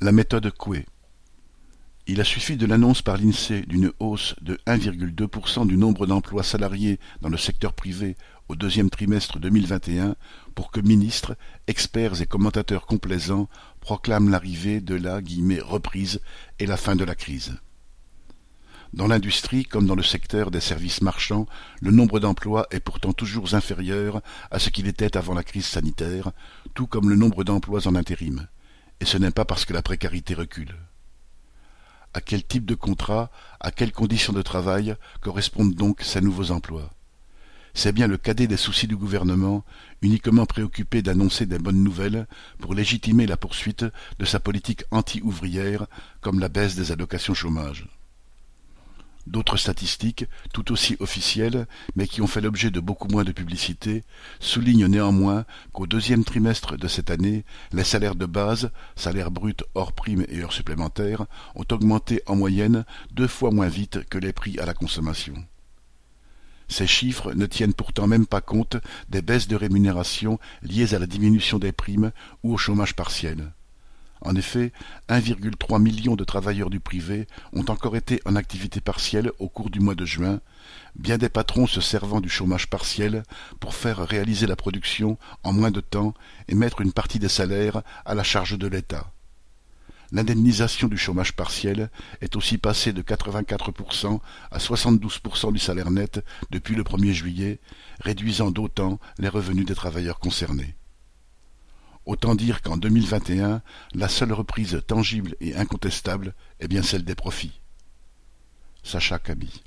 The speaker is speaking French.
La méthode Coué. Il a suffi de l'annonce par l'INSEE d'une hausse de 1,2% du nombre d'emplois salariés dans le secteur privé au deuxième trimestre 2021 pour que ministres, experts et commentateurs complaisants proclament l'arrivée de la « reprise » et la fin de la crise. Dans l'industrie comme dans le secteur des services marchands, le nombre d'emplois est pourtant toujours inférieur à ce qu'il était avant la crise sanitaire, tout comme le nombre d'emplois en intérim et ce n'est pas parce que la précarité recule. À quel type de contrat, à quelles conditions de travail correspondent donc ces nouveaux emplois? C'est bien le cadet des soucis du gouvernement, uniquement préoccupé d'annoncer des bonnes nouvelles pour légitimer la poursuite de sa politique anti-ouvrière comme la baisse des allocations chômage. D'autres statistiques, tout aussi officielles, mais qui ont fait l'objet de beaucoup moins de publicité, soulignent néanmoins qu'au deuxième trimestre de cette année, les salaires de base, salaires bruts hors primes et heures supplémentaires, ont augmenté en moyenne deux fois moins vite que les prix à la consommation. Ces chiffres ne tiennent pourtant même pas compte des baisses de rémunération liées à la diminution des primes ou au chômage partiel. En effet, 1,3 million de travailleurs du privé ont encore été en activité partielle au cours du mois de juin, bien des patrons se servant du chômage partiel pour faire réaliser la production en moins de temps et mettre une partie des salaires à la charge de l'État. L'indemnisation du chômage partiel est aussi passée de 84% à 72% du salaire net depuis le 1er juillet, réduisant d'autant les revenus des travailleurs concernés. Autant dire qu'en 2021, la seule reprise tangible et incontestable est bien celle des profits. Sacha Kaby